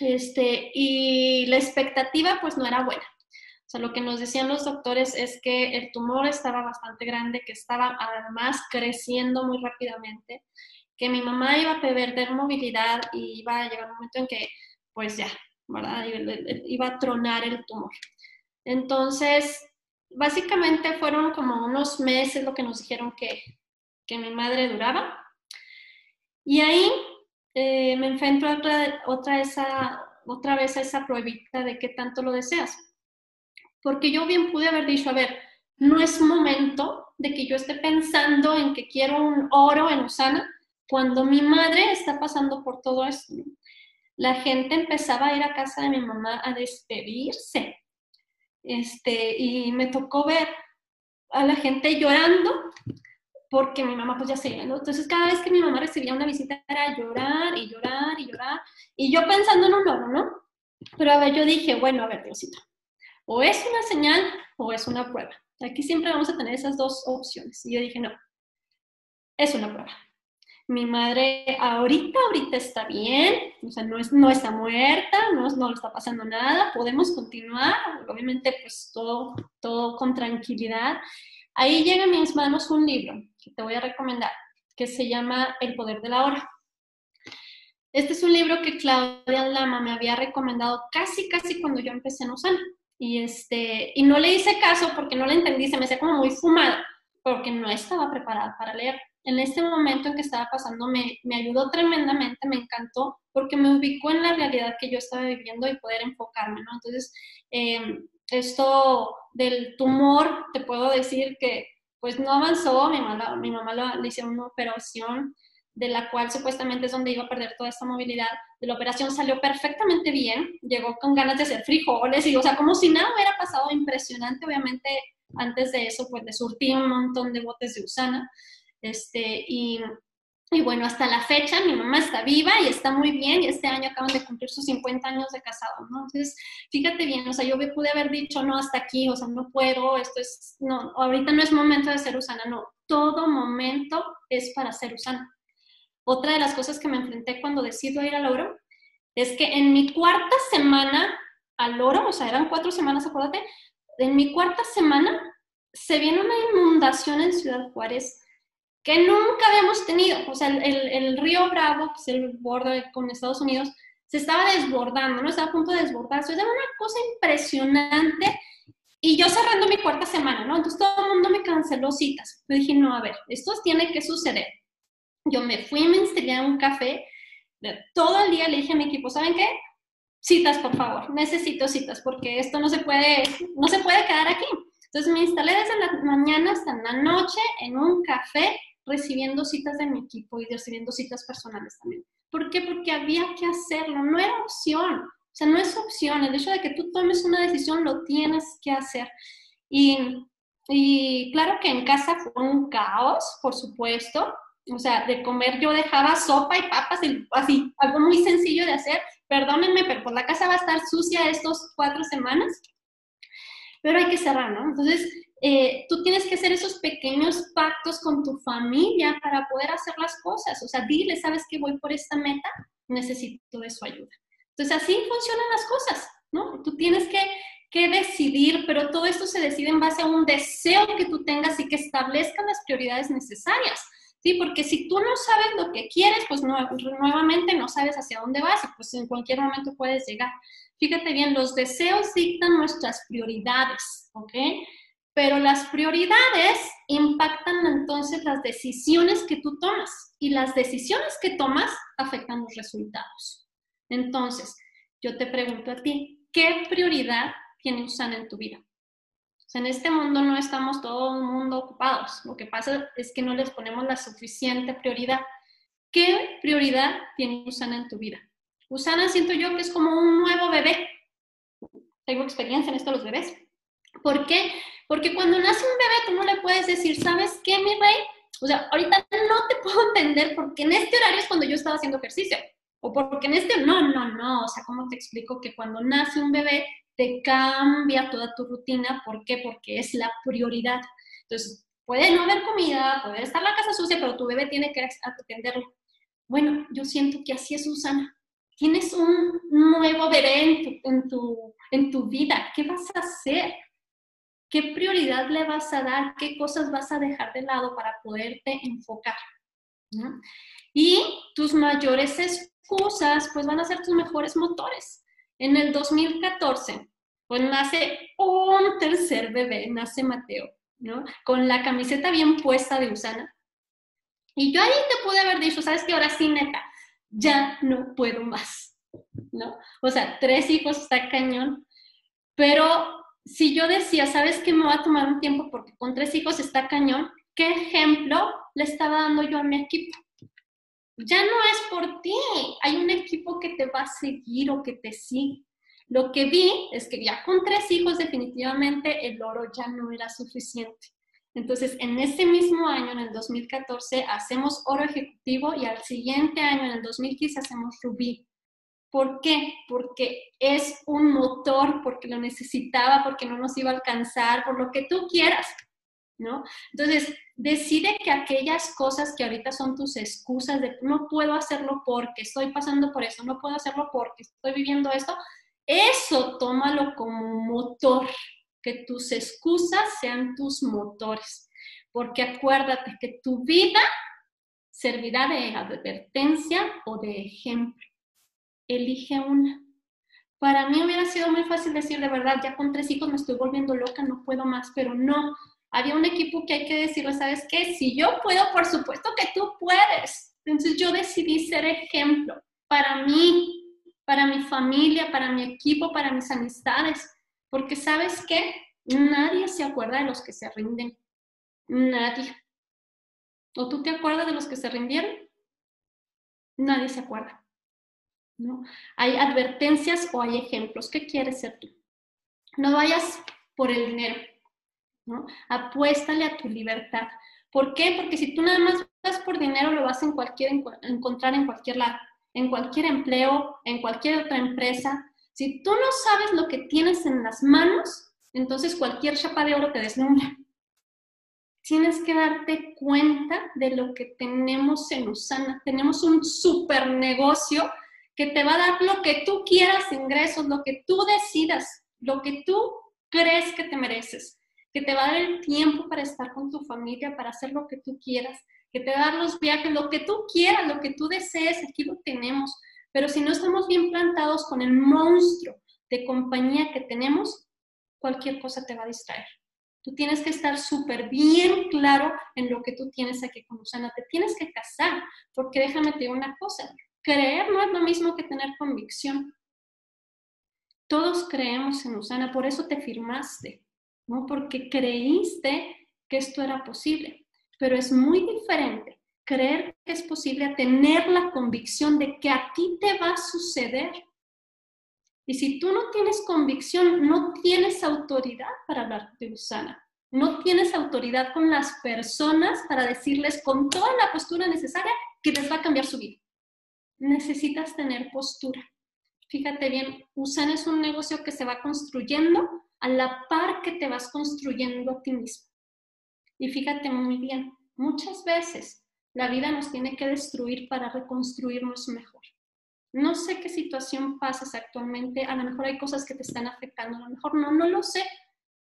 Este, y la expectativa pues no era buena sea, lo que nos decían los doctores es que el tumor estaba bastante grande, que estaba además creciendo muy rápidamente, que mi mamá iba a perder movilidad y iba a llegar un momento en que, pues ya, ¿verdad? Iba a tronar el tumor. Entonces, básicamente fueron como unos meses lo que nos dijeron que, que mi madre duraba. Y ahí eh, me enfrento otra, otra, esa, otra vez a esa pruebita de qué tanto lo deseas porque yo bien pude haber dicho, a ver, no es momento de que yo esté pensando en que quiero un oro en Usana cuando mi madre está pasando por todo esto. La gente empezaba a ir a casa de mi mamá a despedirse. Este, y me tocó ver a la gente llorando porque mi mamá pues ya se iba, Entonces cada vez que mi mamá recibía una visita era llorar y llorar y llorar y yo pensando en un oro, ¿no? Pero a ver, yo dije, bueno, a ver, Diosito, o es una señal o es una prueba. Aquí siempre vamos a tener esas dos opciones. Y yo dije, no, es una prueba. Mi madre ahorita, ahorita está bien, o sea, no, es, no está muerta, no, no le está pasando nada, podemos continuar, obviamente pues todo, todo con tranquilidad. Ahí llega a mis manos un libro que te voy a recomendar, que se llama El Poder de la Hora. Este es un libro que Claudia Lama me había recomendado casi, casi cuando yo empecé en Usana. Y, este, y no le hice caso porque no le entendí, se me hacía como muy fumada, porque no estaba preparada para leer. En este momento en que estaba pasando me, me ayudó tremendamente, me encantó, porque me ubicó en la realidad que yo estaba viviendo y poder enfocarme, ¿no? Entonces, em, esto del tumor, te puedo decir que pues no avanzó, mi mamá, mi mamá le hicieron una operación de la cual supuestamente es donde iba a perder toda esta movilidad, de la operación salió perfectamente bien, llegó con ganas de hacer frijoles y, o sea, como si nada hubiera pasado, impresionante, obviamente, antes de eso, pues le surtí un montón de botes de usana, este, y, y bueno, hasta la fecha mi mamá está viva y está muy bien y este año acaban de cumplir sus 50 años de casado, ¿no? Entonces, fíjate bien, o sea, yo pude haber dicho, no, hasta aquí, o sea, no puedo, esto es, no, ahorita no es momento de ser usana, no, todo momento es para ser usana. Otra de las cosas que me enfrenté cuando decido ir al oro es que en mi cuarta semana al oro, o sea, eran cuatro semanas, acuérdate, en mi cuarta semana se viene una inundación en Ciudad Juárez que nunca habíamos tenido. O sea, el, río Bravo, que es el borde con Estados Unidos, se estaba desbordando, ¿no? Estaba a punto de desbordarse. Era una cosa impresionante. Y yo cerrando mi cuarta semana, ¿no? Entonces todo el mundo me canceló citas. Yo dije, no, a ver, esto tiene que suceder. Yo me fui me instalé a un café. Todo el día le dije a mi equipo, ¿saben qué? Citas, por favor. Necesito citas porque esto no se puede, no se puede quedar aquí. Entonces me instalé desde la mañana hasta la noche en un café recibiendo citas de mi equipo y recibiendo citas personales también. ¿Por qué? Porque había que hacerlo, no era opción. O sea, no es opción. El hecho de que tú tomes una decisión lo tienes que hacer. Y, y claro que en casa fue un caos, por supuesto, o sea, de comer yo dejaba sopa y papas, así, algo muy sencillo de hacer. Perdónenme, pero pues la casa va a estar sucia estos cuatro semanas. Pero hay que cerrar, ¿no? Entonces, eh, tú tienes que hacer esos pequeños pactos con tu familia para poder hacer las cosas. O sea, dile, ¿sabes que voy por esta meta? Necesito de su ayuda. Entonces, así funcionan las cosas, ¿no? Tú tienes que, que decidir, pero todo esto se decide en base a un deseo que tú tengas y que establezcan las prioridades necesarias. Sí, porque si tú no sabes lo que quieres, pues nuevamente no sabes hacia dónde vas y pues en cualquier momento puedes llegar. Fíjate bien, los deseos dictan nuestras prioridades, ¿ok? Pero las prioridades impactan entonces las decisiones que tú tomas y las decisiones que tomas afectan los resultados. Entonces, yo te pregunto a ti, ¿qué prioridad tiene Usana en tu vida? En este mundo no estamos todo el mundo ocupados. Lo que pasa es que no les ponemos la suficiente prioridad. ¿Qué prioridad tiene Usana en tu vida? Usana siento yo que es como un nuevo bebé. Tengo experiencia en esto de los bebés. ¿Por qué? Porque cuando nace un bebé tú no le puedes decir, ¿sabes qué, mi rey? O sea, ahorita no te puedo entender porque en este horario es cuando yo estaba haciendo ejercicio. O porque en este, no, no, no. O sea, ¿cómo te explico que cuando nace un bebé te cambia toda tu rutina. ¿Por qué? Porque es la prioridad. Entonces, puede no haber comida, puede estar la casa sucia, pero tu bebé tiene que atenderlo. Bueno, yo siento que así es Susana. Tienes un nuevo bebé en tu, en tu, vida. ¿Qué vas a hacer? ¿Qué prioridad le vas a dar? ¿Qué cosas vas a dejar de lado para poderte enfocar? Y tus mayores excusas, pues van a ser tus mejores motores. En el 2014, pues nace un tercer bebé, nace Mateo, ¿no? Con la camiseta bien puesta de Usana. Y yo ahí te pude haber dicho, ¿sabes qué? Ahora sí, neta, ya no puedo más, ¿no? O sea, tres hijos está cañón, pero si yo decía, ¿sabes qué? Me va a tomar un tiempo porque con tres hijos está cañón, ¿qué ejemplo le estaba dando yo a mi equipo? Ya no es por ti, hay un equipo que te va a seguir o que te sigue. Lo que vi es que ya con tres hijos definitivamente el oro ya no era suficiente. Entonces, en ese mismo año, en el 2014, hacemos oro ejecutivo y al siguiente año, en el 2015, hacemos rubí. ¿Por qué? Porque es un motor, porque lo necesitaba, porque no nos iba a alcanzar, por lo que tú quieras, ¿no? Entonces, decide que aquellas cosas que ahorita son tus excusas de no puedo hacerlo porque estoy pasando por eso, no puedo hacerlo porque estoy viviendo esto, eso tómalo como motor, que tus excusas sean tus motores, porque acuérdate que tu vida servirá de advertencia o de ejemplo. Elige una. Para mí hubiera sido muy fácil decir de verdad, ya con tres hijos me estoy volviendo loca, no puedo más, pero no, había un equipo que hay que decirle, ¿sabes qué? Si yo puedo, por supuesto que tú puedes. Entonces yo decidí ser ejemplo para mí, para mi familia, para mi equipo, para mis amistades. Porque sabes qué? Nadie se acuerda de los que se rinden. Nadie. ¿O tú te acuerdas de los que se rindieron? Nadie se acuerda. ¿no? Hay advertencias o hay ejemplos. ¿Qué quieres ser tú? No vayas por el dinero. ¿No? Apuéstale a tu libertad. ¿Por qué? Porque si tú nada más vas por dinero, lo vas a encontrar en cualquier lado, en cualquier empleo, en cualquier otra empresa. Si tú no sabes lo que tienes en las manos, entonces cualquier chapa de oro te deslumbra. Tienes que darte cuenta de lo que tenemos en Usana. Tenemos un super negocio que te va a dar lo que tú quieras, ingresos, lo que tú decidas, lo que tú crees que te mereces que te va a dar el tiempo para estar con tu familia, para hacer lo que tú quieras, que te va a dar los viajes, lo que tú quieras, lo que tú desees, aquí lo tenemos. Pero si no estamos bien plantados con el monstruo de compañía que tenemos, cualquier cosa te va a distraer. Tú tienes que estar súper bien claro en lo que tú tienes aquí con Usana. Te tienes que casar, porque déjame te digo una cosa, creer no es lo mismo que tener convicción. Todos creemos en Usana, por eso te firmaste. ¿No? Porque creíste que esto era posible. Pero es muy diferente creer que es posible a tener la convicción de que a ti te va a suceder. Y si tú no tienes convicción, no tienes autoridad para hablar de Usana. No tienes autoridad con las personas para decirles con toda la postura necesaria que les va a cambiar su vida. Necesitas tener postura. Fíjate bien, Usana es un negocio que se va construyendo a la par que te vas construyendo a ti mismo. Y fíjate muy bien, muchas veces la vida nos tiene que destruir para reconstruirnos mejor. No sé qué situación pasas actualmente, a lo mejor hay cosas que te están afectando, a lo mejor no, no lo sé,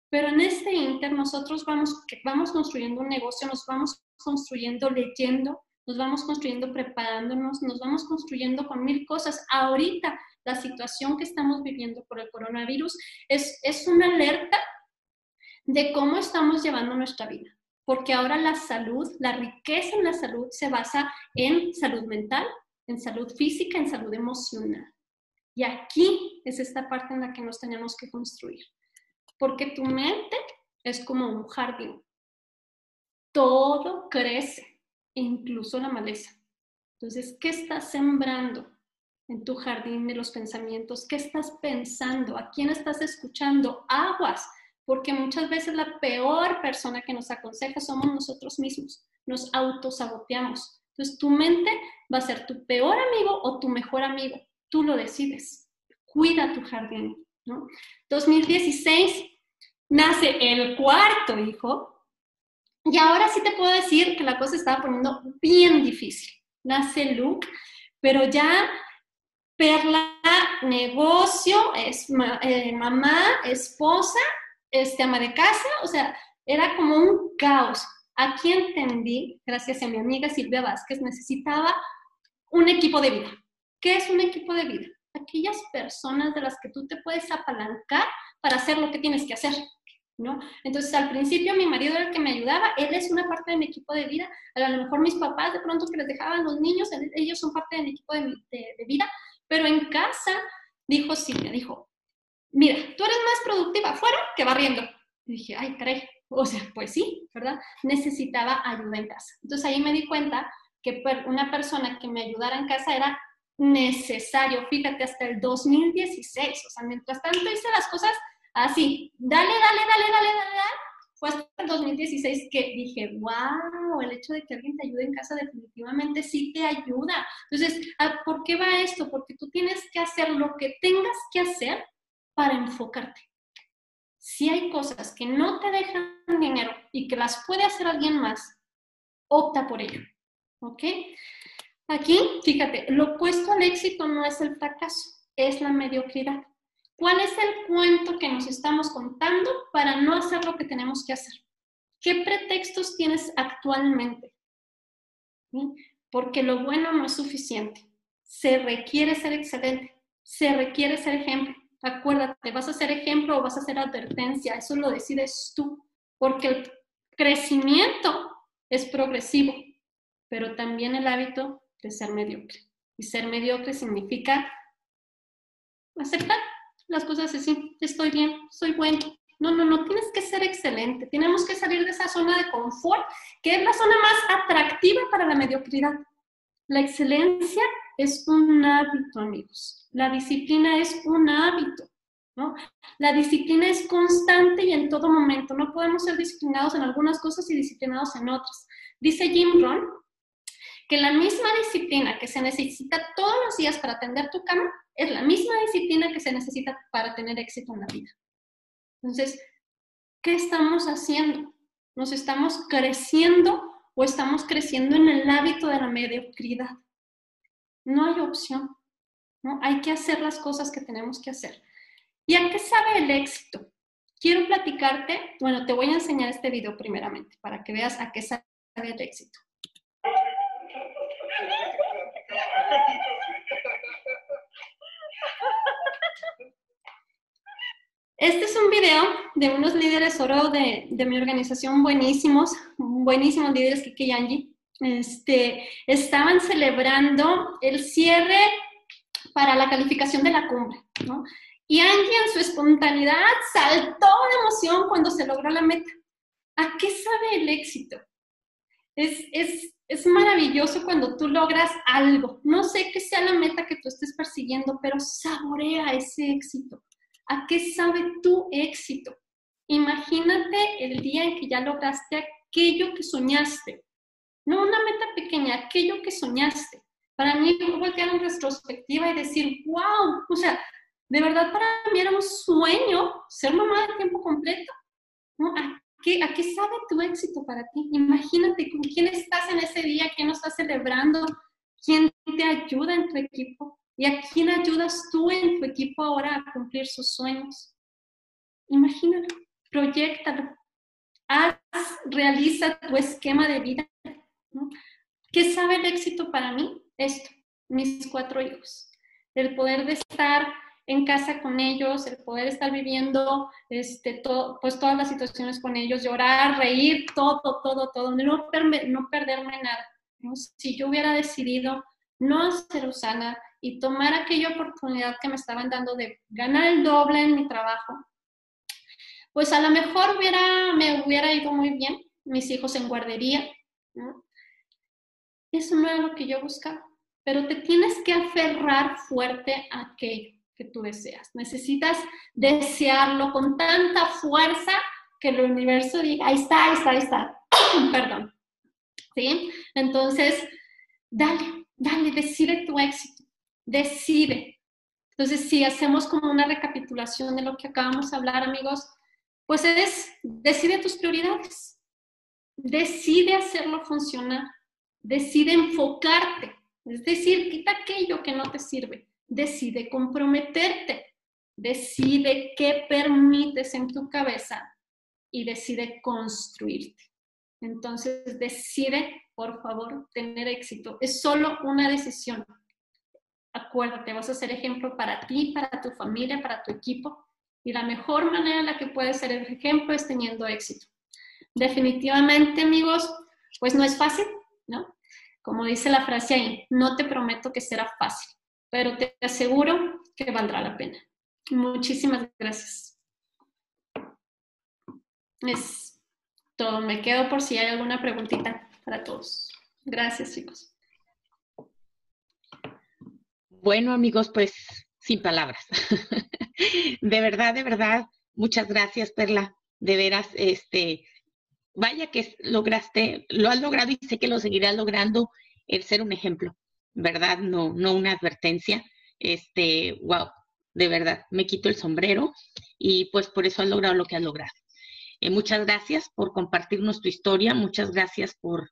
pero en este inter nosotros vamos, vamos construyendo un negocio, nos vamos construyendo leyendo, nos vamos construyendo preparándonos, nos vamos construyendo con mil cosas. Ahorita la situación que estamos viviendo por el coronavirus es, es una alerta de cómo estamos llevando nuestra vida, porque ahora la salud, la riqueza en la salud se basa en salud mental, en salud física, en salud emocional. Y aquí es esta parte en la que nos tenemos que construir, porque tu mente es como un jardín. Todo crece incluso la maleza. Entonces, ¿qué estás sembrando en tu jardín de los pensamientos? ¿Qué estás pensando? ¿A quién estás escuchando? Aguas, porque muchas veces la peor persona que nos aconseja somos nosotros mismos. Nos autosaboteamos. Entonces, tu mente va a ser tu peor amigo o tu mejor amigo. Tú lo decides. Cuida tu jardín. ¿no? 2016 nace el cuarto hijo, y ahora sí te puedo decir que la cosa estaba poniendo bien difícil. Nace Luke, pero ya Perla, negocio, es eh, mamá, esposa, este, ama de casa, o sea, era como un caos. Aquí entendí, gracias a mi amiga Silvia Vázquez, necesitaba un equipo de vida. ¿Qué es un equipo de vida? Aquellas personas de las que tú te puedes apalancar para hacer lo que tienes que hacer. ¿no? Entonces, al principio mi marido era el que me ayudaba, él es una parte de mi equipo de vida, a lo mejor mis papás de pronto que les dejaban los niños, ellos son parte de mi equipo de, vida, pero en casa dijo me dijo, mira, tú eres más productiva afuera que barriendo. Y dije, ay, caray, o sea, pues sí, ¿verdad? Necesitaba ayuda en casa. Entonces ahí me di cuenta que una persona que me ayudara en casa era necesario, fíjate, hasta el 2016, o sea, mientras tanto hice las cosas Así, dale, dale, dale, dale, dale, dale. Fue hasta el 2016 que dije, wow, el hecho de que alguien te ayude en casa definitivamente sí te ayuda. Entonces, ah, ¿por qué va esto? Porque tú tienes que hacer lo que tengas que hacer para enfocarte. Si hay cosas que no te dejan dinero y que las puede hacer alguien más, opta por ello. ¿Ok? Aquí, fíjate, lo opuesto al éxito no es el fracaso, es la mediocridad. ¿Cuál es el cuento que nos estamos contando para no hacer lo que tenemos que hacer? ¿Qué pretextos tienes actualmente? Porque lo bueno no es suficiente. Se requiere ser excelente, se requiere ser ejemplo. Acuérdate, vas a ser ejemplo o vas a ser advertencia, eso lo decides tú, porque el crecimiento es progresivo, pero también el hábito de ser mediocre. Y ser mediocre significa aceptar las cosas así, estoy bien, soy bueno. No, no, no, tienes que ser excelente. Tenemos que salir de esa zona de confort, que es la zona más atractiva para la mediocridad. La excelencia es un hábito, amigos. La disciplina es un hábito. ¿no? La disciplina es constante y en todo momento. No podemos ser disciplinados en algunas cosas y disciplinados en otras. Dice Jim Rohn que la misma disciplina que se necesita todos los días para atender tu cama es la misma disciplina que se necesita para tener éxito en la vida. Entonces, ¿qué estamos haciendo? ¿Nos estamos creciendo o estamos creciendo en el hábito de la mediocridad? No hay opción, ¿no? Hay que hacer las cosas que tenemos que hacer. ¿Y a qué sabe el éxito? Quiero platicarte, bueno, te voy a enseñar este video primeramente para que veas a qué sabe el éxito. Este es un video de unos líderes oro de, mi organización buenísimos, buenísimos líderes Kiki y Angie. Este, estaban celebrando el cierre para la calificación de la cumbre, ¿no? Y Angie en su espontaneidad saltó de emoción cuando se logró la meta. ¿A qué sabe el éxito? Es, es, es maravilloso cuando tú logras algo. No sé qué sea la meta que tú estés persiguiendo, pero saborea ese éxito. ¿A qué sabe tu éxito? Imagínate el día en que ya lograste aquello que soñaste. No una meta pequeña, aquello que soñaste. Para mí, voltear en retrospectiva y decir, wow, o sea, De verdad, para mí era un sueño ser mamá de tiempo completo. ¿A, qué, ¿A qué sabe tu éxito para ti? Imagínate con quién estás en ese día, quién lo estás celebrando, quién te ayuda en tu equipo y a quién ayudas tú en tu equipo ahora a cumplir sus sueños. Imagínalo, proyectalo, haz, realiza tu esquema de vida. ¿Qué sabe el éxito para mí? Esto, mis cuatro hijos. El poder de estar en casa con ellos, el poder estar viviendo este, pues todas las situaciones con ellos, llorar, reír, todo, todo, todo, no, no perderme nada. Si yo hubiera decidido no ser Usana y tomar aquella oportunidad que me estaban dando de ganar el doble en mi trabajo, pues a lo mejor hubiera, me hubiera ido muy bien, mis hijos en guardería. Eso no era lo que yo buscaba, pero te tienes que aferrar fuerte a aquello que tú deseas. Necesitas desearlo con tanta fuerza que el universo diga, ahí está, ahí está, ahí está. (coughs) Perdón. ¿Sí? Entonces, dale, dale, decide tu éxito, decide. Entonces, si hacemos como una recapitulación de lo que acabamos de hablar, amigos, pues es, decide tus prioridades, decide hacerlo funcionar, decide enfocarte, es decir, quita aquello que no te sirve, decide comprometerte, decide qué permites en tu cabeza y decide construirte. Entonces, decide, por favor, tener éxito. Es solo una decisión. Acuérdate, vas a ser ejemplo para ti, para tu familia, para tu equipo. Y la mejor manera en la que puedes ser el ejemplo es teniendo éxito. Definitivamente, amigos, pues no es fácil, ¿no? Como dice la frase ahí, no te prometo que será fácil pero te aseguro que valdrá la pena. Muchísimas gracias. Es todo. Me quedo por si hay alguna preguntita para todos. Gracias, chicos. Bueno, amigos, pues sin palabras. (laughs) de verdad, de verdad, muchas gracias, Perla. De veras, este, vaya que lograste, lo has logrado y sé que lo seguirás logrando el ser un ejemplo. ¿Verdad? No, no una advertencia. Este, wow, de verdad, me quito el sombrero y pues por eso has logrado lo que has logrado. Eh, muchas gracias por compartirnos tu historia, muchas gracias por,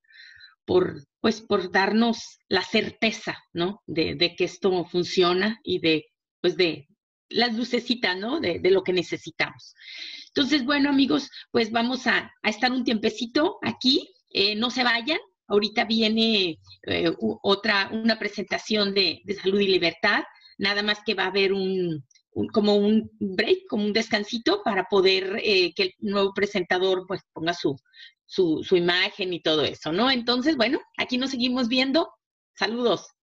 por, pues, por darnos la certeza, ¿no? De, que esto funciona y de, pues, de las lucecitas, ¿no? De, lo que necesitamos. Entonces, bueno, amigos, pues vamos a, a estar un tiempecito aquí. Eh, no se vayan, Ahorita viene eh, otra, una presentación de, salud y libertad, nada más que va a haber un, como un break, como un descansito para poder eh, que el nuevo presentador pues ponga su, su, su imagen y todo eso, ¿no? Entonces, bueno, aquí nos seguimos viendo. Saludos.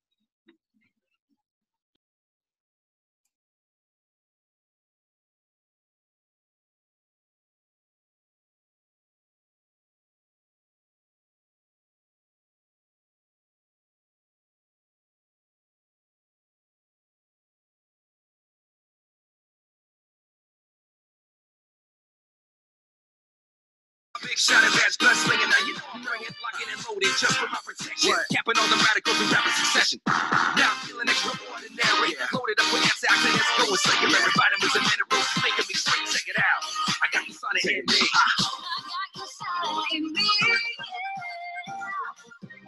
Big shot blood slinging. Now you know I'm bringing, locking and loaded just for my protection. What? Capping all the radicals in rapid succession. Now I'm feeling extraordinary. Yeah. Loaded up with antioxidants, going slinging every vitamins and minerals, making me straight. Check it out. I got the sun in me. I got the sun in me.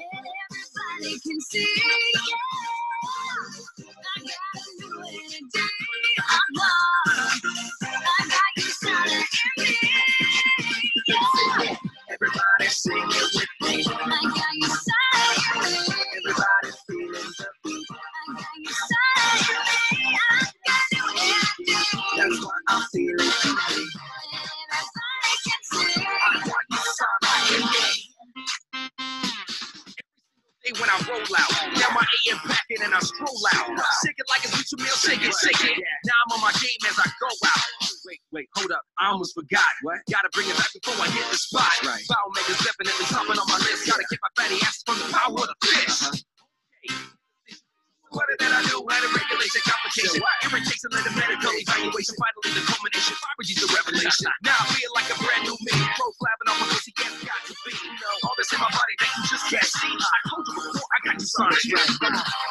And everybody can see. Yeah. I got a new energy. I'm Everybody sing it with me. Got you when I roll out. Now my AM packing and I stroll out. Shake it like a future meal, shake it, shake it. Now I'm on my game as I go out. Wait, wait, hold up. I almost forgot. What? Gotta bring it back before I hit the spot. Right. Foul makers definitely topping on my list. Gotta get my fatty ass from the power of the fish. Uh-huh. What that I knew how to regulation complication. Irritation led to medical evaluation. Finally, the culmination. Biology's a revelation. (laughs) Now Sorry.